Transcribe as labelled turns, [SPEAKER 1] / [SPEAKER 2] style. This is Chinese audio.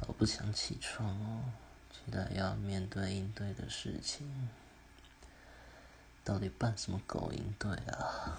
[SPEAKER 1] 好不想起床哦，期待要面对应对的事情，到底办什么狗应对啊？